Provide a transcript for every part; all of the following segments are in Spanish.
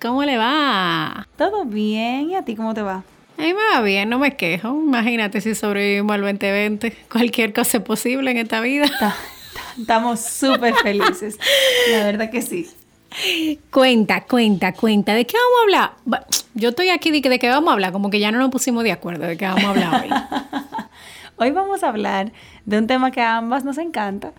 ¿Cómo le va? ¿Todo bien? ¿Y a ti cómo te va? A mí me va bien, no me quejo. Imagínate si sobrevivimos al 2020. Cualquier cosa es posible en esta vida. Estamos súper felices. La verdad que sí. Cuenta, cuenta, cuenta. ¿De qué vamos a hablar? Yo estoy aquí de que de qué vamos a hablar, como que ya no nos pusimos de acuerdo de qué vamos a hablar hoy. hoy vamos a hablar de un tema que a ambas nos encanta,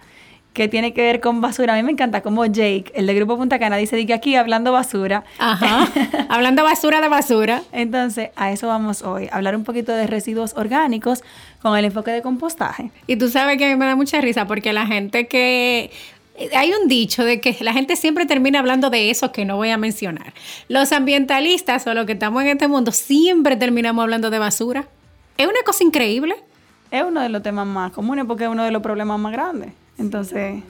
que tiene que ver con basura. A mí me encanta como Jake, el de Grupo Punta Cana, dice que aquí hablando basura. Ajá. hablando basura de basura. Entonces, a eso vamos hoy, hablar un poquito de residuos orgánicos con el enfoque de compostaje. Y tú sabes que a mí me da mucha risa porque la gente que hay un dicho de que la gente siempre termina hablando de eso que no voy a mencionar. Los ambientalistas o los que estamos en este mundo siempre terminamos hablando de basura. Es una cosa increíble. Es uno de los temas más comunes porque es uno de los problemas más grandes. Entonces,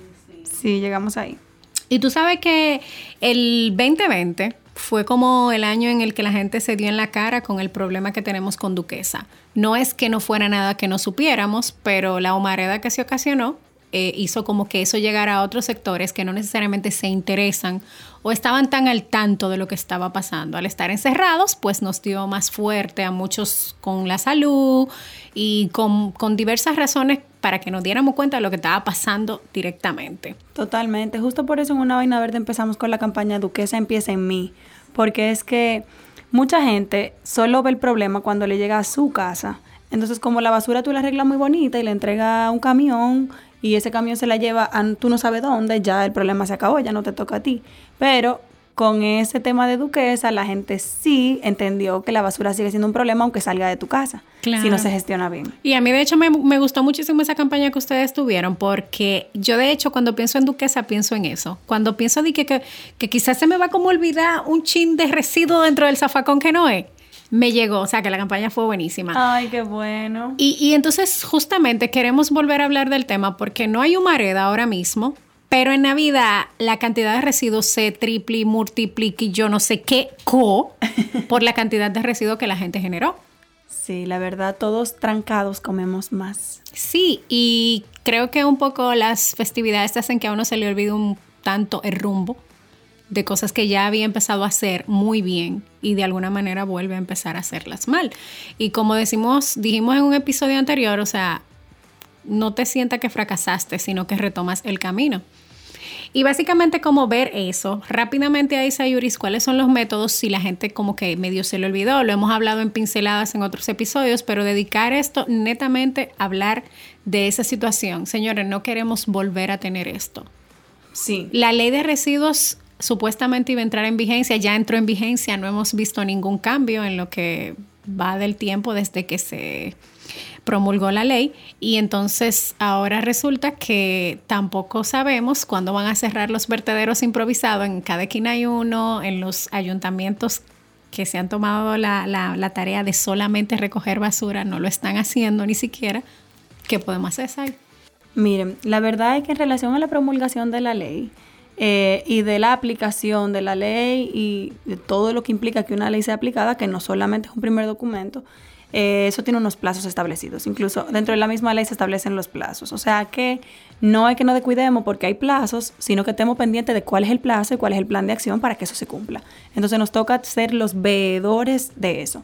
sí, llegamos ahí. Y tú sabes que el 2020 fue como el año en el que la gente se dio en la cara con el problema que tenemos con Duquesa. No es que no fuera nada que no supiéramos, pero la humareda que se ocasionó eh, hizo como que eso llegara a otros sectores que no necesariamente se interesan o estaban tan al tanto de lo que estaba pasando. Al estar encerrados, pues nos dio más fuerte a muchos con la salud y con, con diversas razones para que nos diéramos cuenta de lo que estaba pasando directamente. Totalmente. Justo por eso en Una Vaina Verde empezamos con la campaña Duquesa empieza en mí. Porque es que mucha gente solo ve el problema cuando le llega a su casa. Entonces, como la basura tú la arreglas muy bonita y le entrega un camión y ese camión se la lleva a tú no sabes dónde, ya el problema se acabó, ya no te toca a ti. Pero con ese tema de duquesa, la gente sí entendió que la basura sigue siendo un problema aunque salga de tu casa, si no se gestiona bien. Y a mí de hecho me, me, gustó muchísimo esa campaña que ustedes tuvieron porque yo de hecho cuando pienso en duquesa pienso en eso. Cuando pienso de que, que, que quizás se me va como olvidar un chin de residuo dentro del zafacón que no es me llegó, o sea que la campaña fue buenísima. Ay, qué bueno. Y, y entonces justamente queremos volver a hablar del tema porque no hay humareda ahora mismo, pero en Navidad la cantidad de residuos se triple, multiplica y yo no sé qué co por la cantidad de residuos que la gente generó. Sí, la verdad, todos trancados comemos más. Sí, y creo que un poco las festividades hacen que a uno se le olvide un tanto el rumbo de cosas que ya había empezado a hacer muy bien y de alguna manera vuelve a empezar a hacerlas mal. Y como decimos, dijimos en un episodio anterior, o sea, no te sienta que fracasaste, sino que retomas el camino. Y básicamente como ver eso, rápidamente ahí Sayuris, cuáles son los métodos si la gente como que medio se le olvidó, lo hemos hablado en pinceladas en otros episodios, pero dedicar esto netamente a hablar de esa situación. Señores, no queremos volver a tener esto. Sí. La ley de residuos supuestamente iba a entrar en vigencia, ya entró en vigencia, no hemos visto ningún cambio en lo que va del tiempo desde que se promulgó la ley y entonces ahora resulta que tampoco sabemos cuándo van a cerrar los vertederos improvisados. En cada esquina hay uno, en los ayuntamientos que se han tomado la, la, tarea de solamente recoger basura, no lo están haciendo ni siquiera. ¿Qué podemos hacer, Sai? Miren, la verdad es que en relación a la promulgación de la ley, eh, y de la aplicación de la ley y de todo lo que implica que una ley sea aplicada, que no solamente es un primer documento, eh, eso tiene unos plazos establecidos. Incluso dentro de la misma ley se establecen los plazos. O sea que no hay que no descuidemos porque hay plazos, sino que estemos pendientes de cuál es el plazo y cuál es el plan de acción para que eso se cumpla. Entonces nos toca ser los veedores de eso.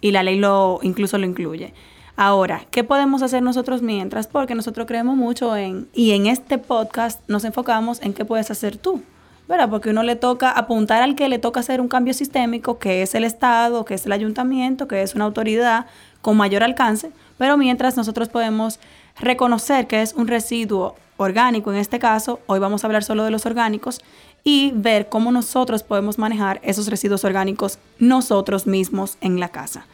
Y la ley lo incluso lo incluye. Ahora, ¿qué podemos hacer nosotros mientras? Porque nosotros creemos mucho en, y en este podcast nos enfocamos en qué puedes hacer tú, ¿verdad? Porque uno le toca apuntar al que le toca hacer un cambio sistémico, que es el Estado, que es el ayuntamiento, que es una autoridad con mayor alcance, pero mientras nosotros podemos reconocer que es un residuo orgánico en este caso, hoy vamos a hablar solo de los orgánicos, y ver cómo nosotros podemos manejar esos residuos orgánicos nosotros mismos en la casa.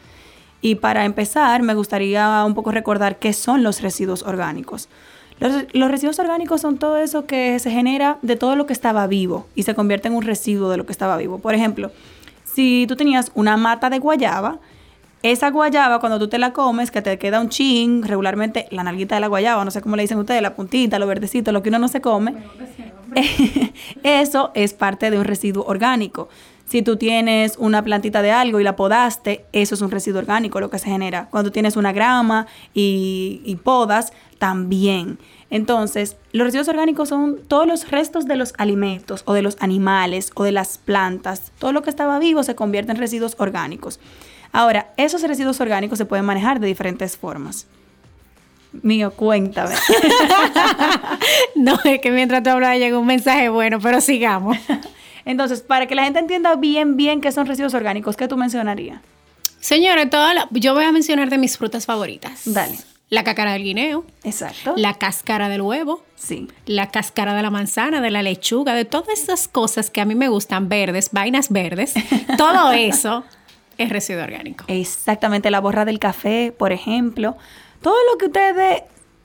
Y para empezar, me gustaría un poco recordar qué son los residuos orgánicos. Los, residuos orgánicos son todo eso que se genera de todo lo que estaba vivo y se convierte en un residuo de lo que estaba vivo. Por ejemplo, si tú tenías una mata de guayaba, esa guayaba cuando tú te la comes, que te queda un chin, regularmente la nalguita de la guayaba, no sé cómo le dicen ustedes, la puntita, lo verdecito, lo que uno no se come, eso es parte de un residuo orgánico. Si tú tienes una plantita de algo y la podaste, eso es un residuo orgánico lo que se genera. Cuando tienes una grama y, y podas, también. Entonces, los residuos orgánicos son todos los restos de los alimentos o de los animales o de las plantas. Todo lo que estaba vivo se convierte en residuos orgánicos. Ahora, esos residuos orgánicos se pueden manejar de diferentes formas. Mío, cuéntame. no, es que mientras tú hablabas llegó un mensaje bueno, pero sigamos. Entonces, para que la gente entienda bien, bien qué son residuos orgánicos, ¿qué tú mencionarías? Señores, yo voy a mencionar de mis frutas favoritas. Dale. La cáscara del guineo. Exacto. La cáscara del huevo. Sí. La cáscara de la manzana, de la lechuga, de todas esas cosas que a mí me gustan verdes, vainas verdes. todo eso es residuo orgánico. Exactamente. La borra del café, por ejemplo. Todo lo que ustedes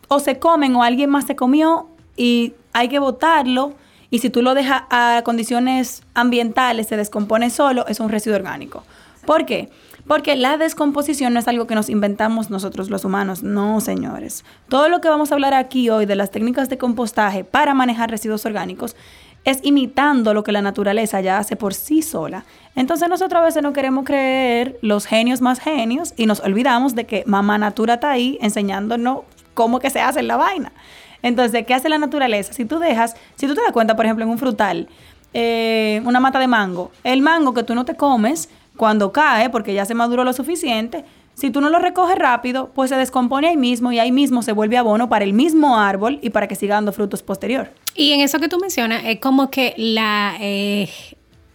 o se comen o alguien más se comió y hay que botarlo. Y si tú lo dejas a condiciones ambientales, se descompone solo, es un residuo orgánico. ¿Por qué? Porque la descomposición no es algo que nos inventamos nosotros los humanos, no señores. Todo lo que vamos a hablar aquí hoy de las técnicas de compostaje para manejar residuos orgánicos es imitando lo que la naturaleza ya hace por sí sola. Entonces nosotros a veces no queremos creer los genios más genios y nos olvidamos de que mamá natura está ahí enseñándonos cómo que se hace la vaina. Entonces, ¿qué hace la naturaleza? Si tú dejas, si tú te das cuenta, por ejemplo, en un frutal, eh, una mata de mango, el mango que tú no te comes, cuando cae, porque ya se maduró lo suficiente, si tú no lo recoges rápido, pues se descompone ahí mismo y ahí mismo se vuelve abono para el mismo árbol y para que siga dando frutos posterior. Y en eso que tú mencionas, es como que la... Eh,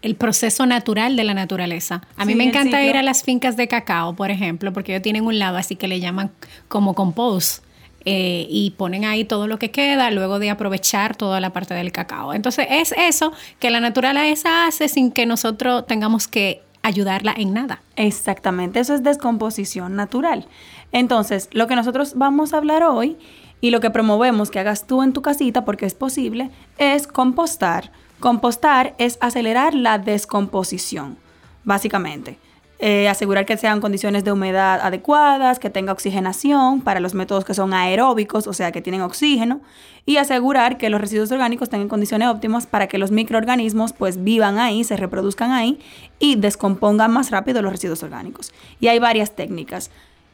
el proceso natural de la naturaleza. A mí me encanta ir a las fincas de cacao, por ejemplo, porque ellos tienen un lado así que le llaman como compost. Eh, y ponen ahí todo lo que queda luego de aprovechar toda la parte del cacao. Entonces es eso que la naturaleza hace sin que nosotros tengamos que ayudarla en nada. Exactamente, eso es descomposición natural. Entonces, lo que nosotros vamos a hablar hoy y lo que promovemos que hagas tú en tu casita, porque es posible, es compostar. Compostar es acelerar la descomposición, básicamente. Eh, asegurar que sean condiciones de humedad adecuadas, que tenga oxigenación para los métodos que son aeróbicos, o sea, que tienen oxígeno, y asegurar que los residuos orgánicos tengan condiciones óptimas para que los microorganismos pues vivan ahí, se reproduzcan ahí y descompongan más rápido los residuos orgánicos. Y hay varias técnicas.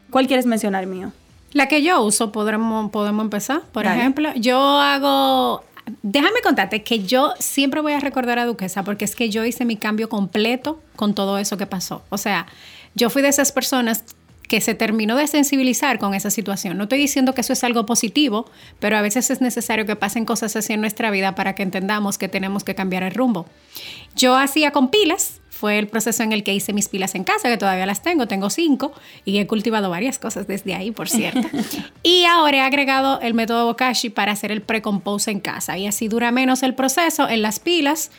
¿Cuál quieres mencionar mío? La que yo uso, podremos, podemos empezar. Por ejemplo, yo hago déjame contarte que yo siempre voy a recordar a Duquesa porque es que yo hice mi cambio completo con todo eso que pasó. O sea, yo fui de esas personas que se terminó de sensibilizar con esa situación. No estoy diciendo que eso es algo positivo, pero a veces es necesario que pasen cosas así en nuestra vida para que entendamos que tenemos que cambiar el rumbo. Yo hacía con pilas, fue el proceso en el que hice mis pilas en casa, que todavía las tengo, tengo cinco, y he cultivado varias cosas desde ahí, por cierto. y ahora he agregado el método Bokashi para hacer el pre-compose en casa, y así dura menos el proceso en las pilas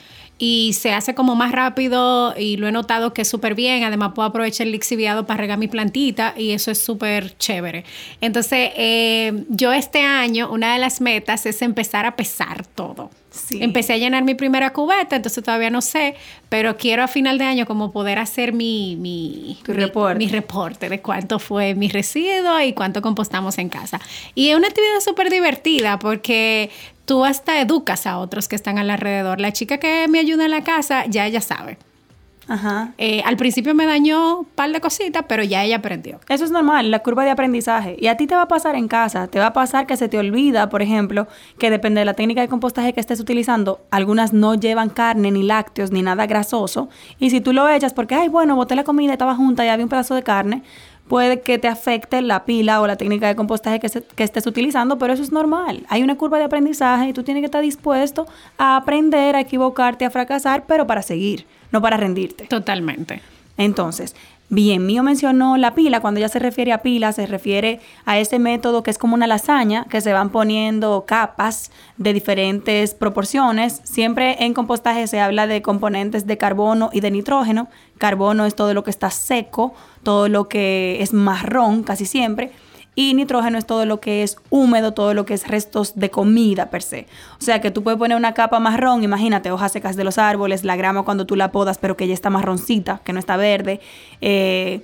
y se hace como más rápido y lo he notado que es súper bien. Además puedo aprovechar el lixiviado para regar mi plantita y eso es súper chévere. Entonces, eh, yo este año, una de las metas es empezar a pesar todo. Empecé a llenar mi primera cubeta, entonces todavía no sé, pero quiero a final de año como poder hacer mi, mi, reporte. mi reporte de cuánto fue mi residuo y cuánto compostamos en casa. Y es una actividad súper divertida porque tú hasta educas a otros que están alrededor. La chica que me ayuda en la casa, ya ella sabe. Ajá. Eh, al principio me dañó un par de cositas, pero ya ella aprendió. Eso es normal, la curva de aprendizaje. Y a ti te va a pasar en casa, te va a pasar que se te olvida, por ejemplo, que depende de la técnica de compostaje que estés utilizando, algunas no llevan carne, ni lácteos, ni nada grasoso. Y si tú lo echas porque, ay, bueno, boté la comida, estaba junta y había un pedazo de carne, puede que te afecte la pila o la técnica de compostaje que, que, estés utilizando, pero eso es normal. Hay una curva de aprendizaje y tú tienes que estar dispuesto a aprender, a equivocarte, a fracasar, pero para seguir no para rendirte. Totalmente. Entonces, Bien, Mío mencionó la pila, cuando ella se refiere a pila, se refiere a ese método que es como una lasaña, que se van poniendo capas de diferentes proporciones. Siempre en compostaje se habla de componentes de carbono y de nitrógeno. Carbono es todo lo que está seco, todo lo que es marrón casi siempre y nitrógeno es todo lo que es húmedo, todo lo que es restos de comida per se. O sea que tú puedes poner una capa marrón, imagínate hojas secas de los árboles, la grama cuando tú la podas pero que ya está marroncita, que no está verde, eh,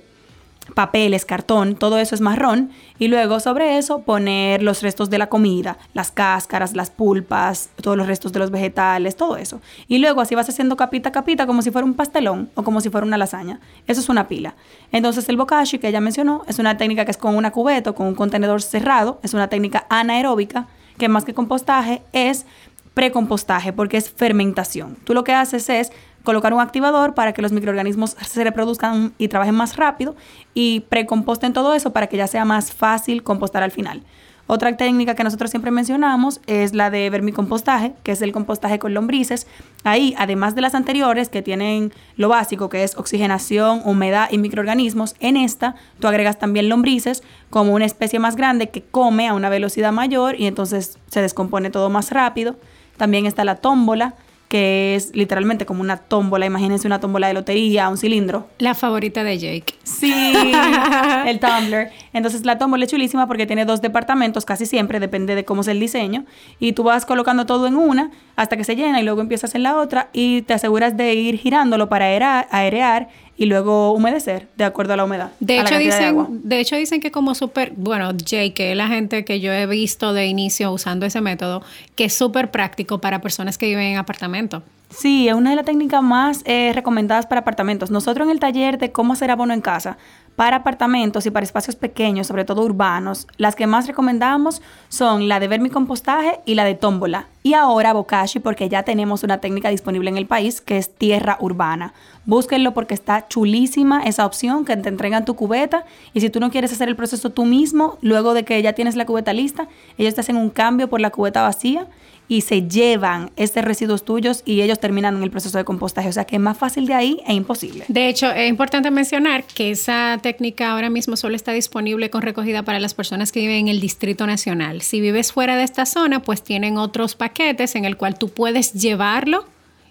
papeles, cartón, todo eso es marrón. Y luego sobre eso poner los restos de la comida, las cáscaras, las pulpas, todos los restos de los vegetales, todo eso. Y luego así vas haciendo capita a capita como si fuera un pastelón o como si fuera una lasaña. Eso es una pila. Entonces el bokashi que ella mencionó es una técnica que es con una cubeta, con un contenedor cerrado, es una técnica anaeróbica que más que compostaje es precompostaje porque es fermentación. Tú lo que haces es colocar un activador para que los microorganismos se reproduzcan y trabajen más rápido y precomposten todo eso para que ya sea más fácil compostar al final. Otra técnica que nosotros siempre mencionamos es la de vermicompostaje, que es el compostaje con lombrices. Ahí, además de las anteriores que tienen lo básico, que es oxigenación, humedad y microorganismos, en esta tú agregas también lombrices como una especie más grande que come a una velocidad mayor y entonces se descompone todo más rápido. También está la tómbola, que es literalmente como una tómbola, imagínense una tómbola de lotería, un cilindro. La favorita de Jake. Sí, el tumbler. Entonces la tómbola es chulísima porque tiene dos departamentos casi siempre, depende de cómo es el diseño, y tú vas colocando todo en una hasta que se llena y luego empiezas en la otra y te aseguras de ir girándolo para aerar, airear y luego humedecer de acuerdo a la humedad. De hecho, dicen, de, hecho dicen que como súper, bueno, Jay, que es la gente que yo he visto de inicio usando ese método, que es súper práctico para personas que viven en apartamento. Sí, es una de las técnicas más eh, recomendadas para apartamentos. Nosotros en el taller de cómo hacer abono en casa, para apartamentos y para espacios pequeños, sobre todo urbanos, las que más recomendamos son la de vermicompostaje y la de tómbola. Y ahora Bokashi porque ya tenemos una técnica disponible en el país que es tierra urbana. Búsquenlo porque está chulísima esa opción que te entregan tu cubeta y si tú no quieres hacer el proceso tú mismo, luego de que ya tienes la cubeta lista, ellos te hacen un cambio por la cubeta vacía y se llevan estos residuos tuyos y ellos terminan en el proceso de compostaje. O sea que es más fácil de ahí e imposible. De hecho, es importante mencionar que esa técnica ahora mismo solo está disponible con recogida para las personas que viven en el Distrito Nacional. Si vives fuera de esta zona, pues tienen otros paquetes en el cual tú puedes llevarlo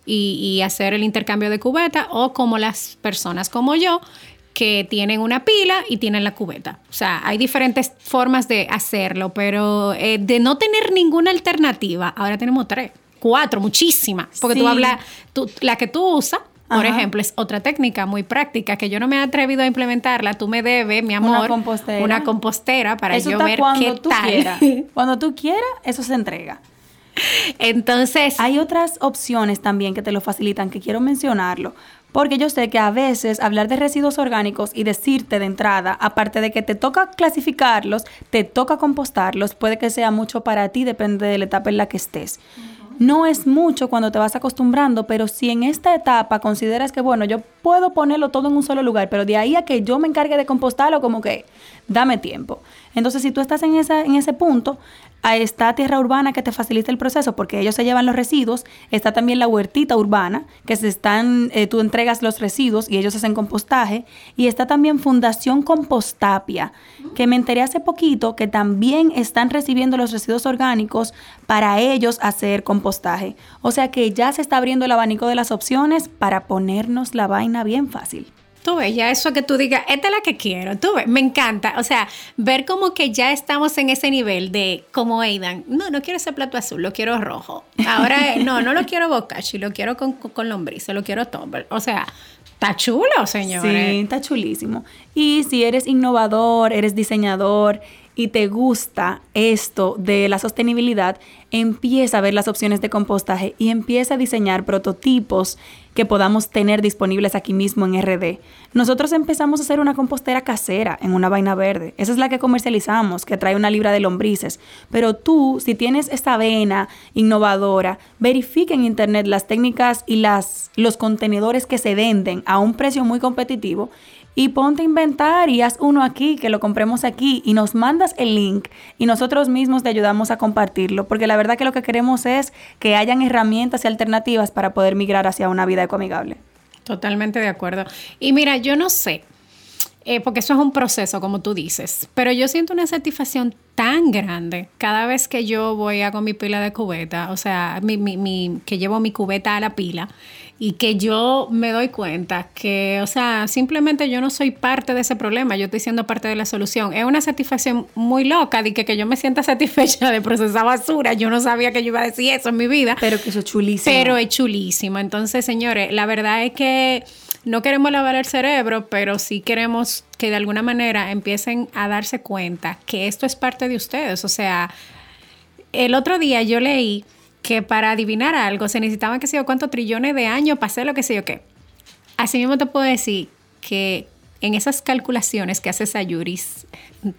y, y hacer el intercambio de cubeta o como las personas como yo que tienen una pila y tienen la cubeta. O sea, hay diferentes formas de hacerlo, pero eh, de no tener ninguna alternativa, ahora tenemos tres, cuatro, muchísimas. Porque tú hablas, tú, la que tú usas, por ejemplo, es otra técnica muy práctica que yo no me he atrevido a implementarla. Tú me debes, mi amor, una compostera, una compostera para yo ver qué tú tal. Quieras. Cuando tú quieras, eso se entrega. Entonces, hay otras opciones también que te lo facilitan, que quiero mencionarlo porque yo sé que a veces hablar de residuos orgánicos y decirte de entrada, aparte de que te toca clasificarlos, te toca compostarlos, puede que sea mucho para ti, depende de la etapa en la que estés. No es mucho cuando te vas acostumbrando, pero si en esta etapa consideras que, bueno, yo puedo ponerlo todo en un solo lugar, pero de ahí a que yo me encargue de compostarlo, como que dame tiempo. Entonces, si tú estás en, esa, en ese punto, está tierra urbana que te facilita el proceso porque ellos se llevan los residuos. Está también la huertita urbana, que se están, eh, tú entregas los residuos y ellos hacen compostaje. Y está también Fundación Compostapia, que me enteré hace poquito que también están recibiendo los residuos orgánicos para ellos hacer compostaje. O sea que ya se está abriendo el abanico de las opciones para ponernos la vaina bien fácil. Tú ves, ya eso que tú digas, esta es la que quiero, tú ves, me encanta. O sea, ver como que ya estamos en ese nivel de, como Aidan, no, no quiero ese plato azul, lo quiero rojo. Ahora, no, no lo quiero bocachi, lo quiero con, con lombriz, lo quiero tumble. O sea, Está chulo, señores. Sí, está chulísimo. Y si eres innovador, eres diseñador y te gusta esto de la sostenibilidad, empieza a ver las opciones de compostaje y empieza a diseñar prototipos que podamos tener disponibles aquí mismo en RD. Nosotros empezamos a hacer una compostera casera en una vaina verde. Esa es la que comercializamos, que trae una libra de lombrices. Pero tú, si tienes esta vena innovadora, verifica en internet las técnicas y las, los contenedores que se venden a un precio muy competitivo y ponte a inventar y haz uno aquí, que lo compremos aquí y nos mandas el link y nosotros mismos te ayudamos a compartirlo, porque la verdad que lo que queremos es que hayan herramientas y alternativas para poder migrar hacia una vida ecoamigable. Totalmente de acuerdo. Y mira, yo no sé, eh, porque eso es un proceso, como tú dices. Pero yo siento una satisfacción tan grande cada vez que yo voy a con mi pila de cubeta, o sea, mi, mi, que llevo mi cubeta a la pila y que yo me doy cuenta que, o sea, simplemente yo no soy parte de ese problema, yo estoy siendo parte de la solución. Es una satisfacción muy loca de que, que yo me sienta satisfecha de procesar basura. Yo no sabía que yo iba a decir eso en mi vida. Pero que eso es chulísimo. Pero es chulísimo. Entonces, señores, la verdad es que no queremos lavar el cerebro, pero sí queremos que de alguna manera empiecen a darse cuenta que esto es parte de ustedes. O sea, el otro día yo leí que para adivinar algo se necesitaban que sé yo cuántos trillones de años para hacer lo que sé yo qué. Así mismo te puedo decir que en esas calculaciones que hace Sayuris,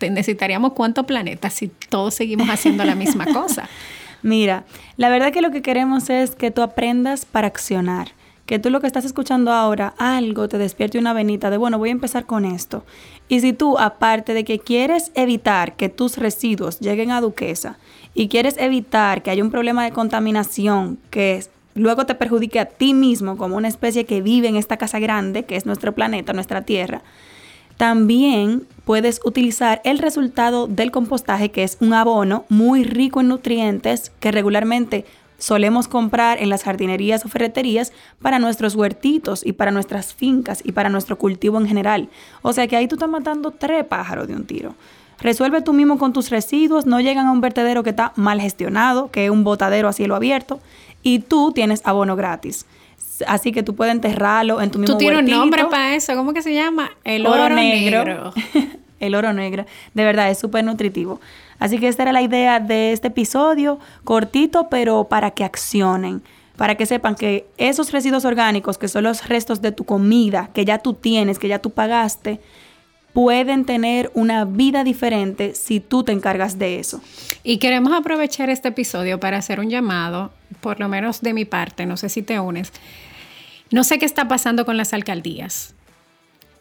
necesitaríamos cuántos planetas si todos seguimos haciendo la misma cosa. Mira, la verdad que lo que queremos es que tú aprendas para accionar que tú lo que estás escuchando ahora, algo te despierte una venita de, bueno, voy a empezar con esto. Y si tú, aparte de que quieres evitar que tus residuos lleguen a Duquesa y quieres evitar que haya un problema de contaminación que luego te perjudique a ti mismo como una especie que vive en esta casa grande, que es nuestro planeta, nuestra Tierra, también puedes utilizar el resultado del compostaje, que es un abono muy rico en nutrientes que regularmente solemos comprar en las jardinerías o ferreterías para nuestros huertitos y para nuestras fincas y para nuestro cultivo en general. O sea que ahí tú estás matando tres pájaros de un tiro. Resuelve tú mismo con tus residuos, no llegan a un vertedero que está mal gestionado, que es un botadero a cielo abierto, y tú tienes abono gratis. Así que tú puedes enterrarlo en tu mismo Tú tienes un nombre para eso, ¿cómo que se llama? El oro, negro. el oro negro. De verdad, es súper nutritivo. Así que esta era la idea de este episodio, cortito, pero para que accionen, para que sepan que esos residuos orgánicos, que son los restos de tu comida, que ya tú tienes, que ya tú pagaste, pueden tener una vida diferente si tú te encargas de eso. Y queremos aprovechar este episodio para hacer un llamado, por lo menos de mi parte, no sé si te unes. No sé qué está pasando con las alcaldías,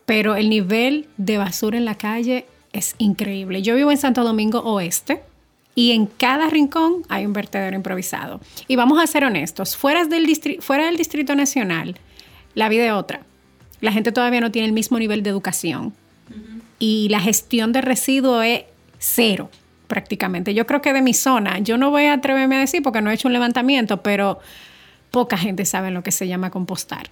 pero el nivel de basura en la calle es increíble. Yo vivo en Santo Domingo Oeste y en cada rincón hay un vertedero improvisado. Y vamos a ser honestos, fuera del, fuera del Distrito Nacional, la vida es otra. La gente todavía no tiene el mismo nivel de educación y la gestión de residuos es cero prácticamente. Yo creo que de mi zona, yo no voy a atreverme a decir porque no he hecho un levantamiento, pero poca gente sabe lo que se llama compostar.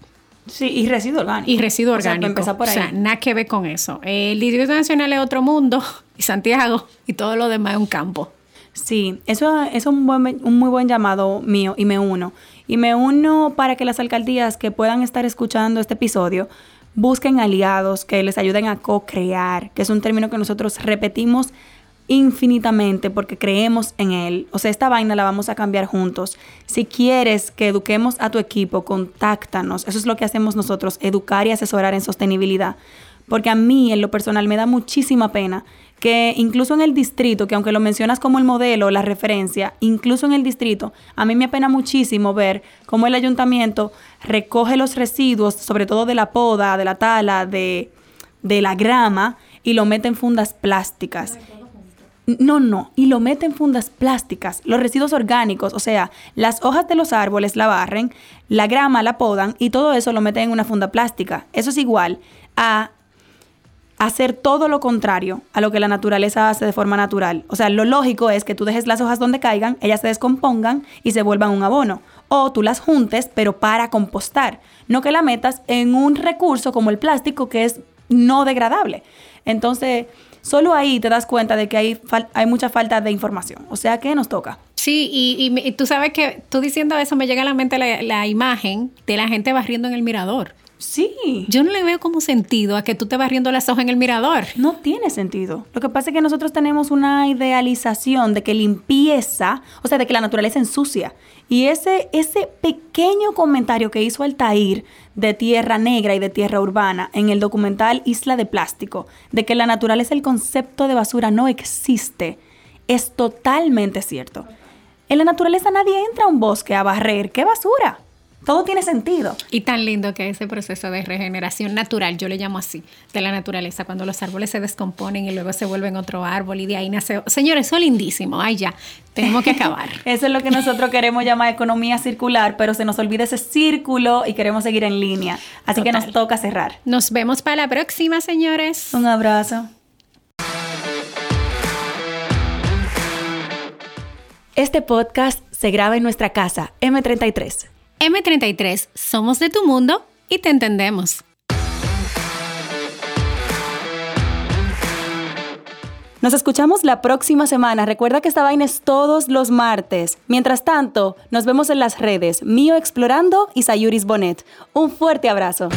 Sí, y residuo orgánico. Y residuo orgánico. O sea, por ahí. O sea, nada que ver con eso. El Distrito Nacional es otro mundo, y Santiago, y todo lo demás es un campo. Sí, eso, es un, buen, un muy buen llamado mío, y me uno. Y me uno para que las alcaldías que puedan estar escuchando este episodio busquen aliados que les ayuden a co-crear, que es un término que nosotros repetimos infinitamente porque creemos en él. O sea, esta vaina la vamos a cambiar juntos. Si quieres que eduquemos a tu equipo, contáctanos. Eso es lo que hacemos nosotros, educar y asesorar en sostenibilidad. Porque a mí, en lo personal, me da muchísima pena que incluso en el distrito, que aunque lo mencionas como el modelo, la referencia, incluso en el distrito, a mí me apena muchísimo ver cómo el ayuntamiento recoge los residuos, sobre todo de la poda, de la tala, de, de la grama, y lo mete en fundas plásticas. No, no, y lo meten en fundas plásticas, los residuos orgánicos, o sea, las hojas de los árboles la barren, la grama la podan y todo eso lo meten en una funda plástica. Eso es igual a hacer todo lo contrario a lo que la naturaleza hace de forma natural. O sea, lo lógico es que tú dejes las hojas donde caigan, ellas se descompongan y se vuelvan un abono. O tú las juntes, pero para compostar. No que la metas en un recurso como el plástico que es no degradable. Entonces, Solo ahí te das cuenta de que hay, hay mucha falta de información. O sea, ¿qué nos toca? Sí, y, tú sabes que tú diciendo eso me llega a la mente la, imagen de la gente barriendo en el mirador. Sí. Yo no le veo como sentido a que tú te barriendo las hojas en el mirador. No tiene sentido. Lo que pasa es que nosotros tenemos una idealización de que limpieza, o sea, de que la naturaleza ensucia. Y ese, ese pequeño comentario que hizo Altair de tierra negra y de tierra urbana en el documental Isla de Plástico, de que la naturaleza, el concepto de basura no existe, es totalmente cierto. En la naturaleza nadie entra a un bosque a barrer. ¿Qué basura? Todo tiene sentido. Y tan lindo que ese proceso de regeneración natural, yo le llamo así, de la naturaleza, cuando los árboles se descomponen y luego se vuelven otro árbol y de ahí nace... Señores, eso es lindísimo. Ay, ya, tenemos que acabar. eso es lo que nosotros queremos llamar economía circular, pero se nos olvida ese círculo y queremos seguir en línea. Así que nos toca cerrar. Nos vemos para la próxima, señores. Un abrazo. Este podcast se graba en nuestra casa, M33. M33, somos de tu mundo y te entendemos. Nos escuchamos la próxima semana. Recuerda que esta vaina es todos los martes. Mientras tanto, nos vemos en las redes Mío Explorando y Sayuris Bonet. Un fuerte abrazo.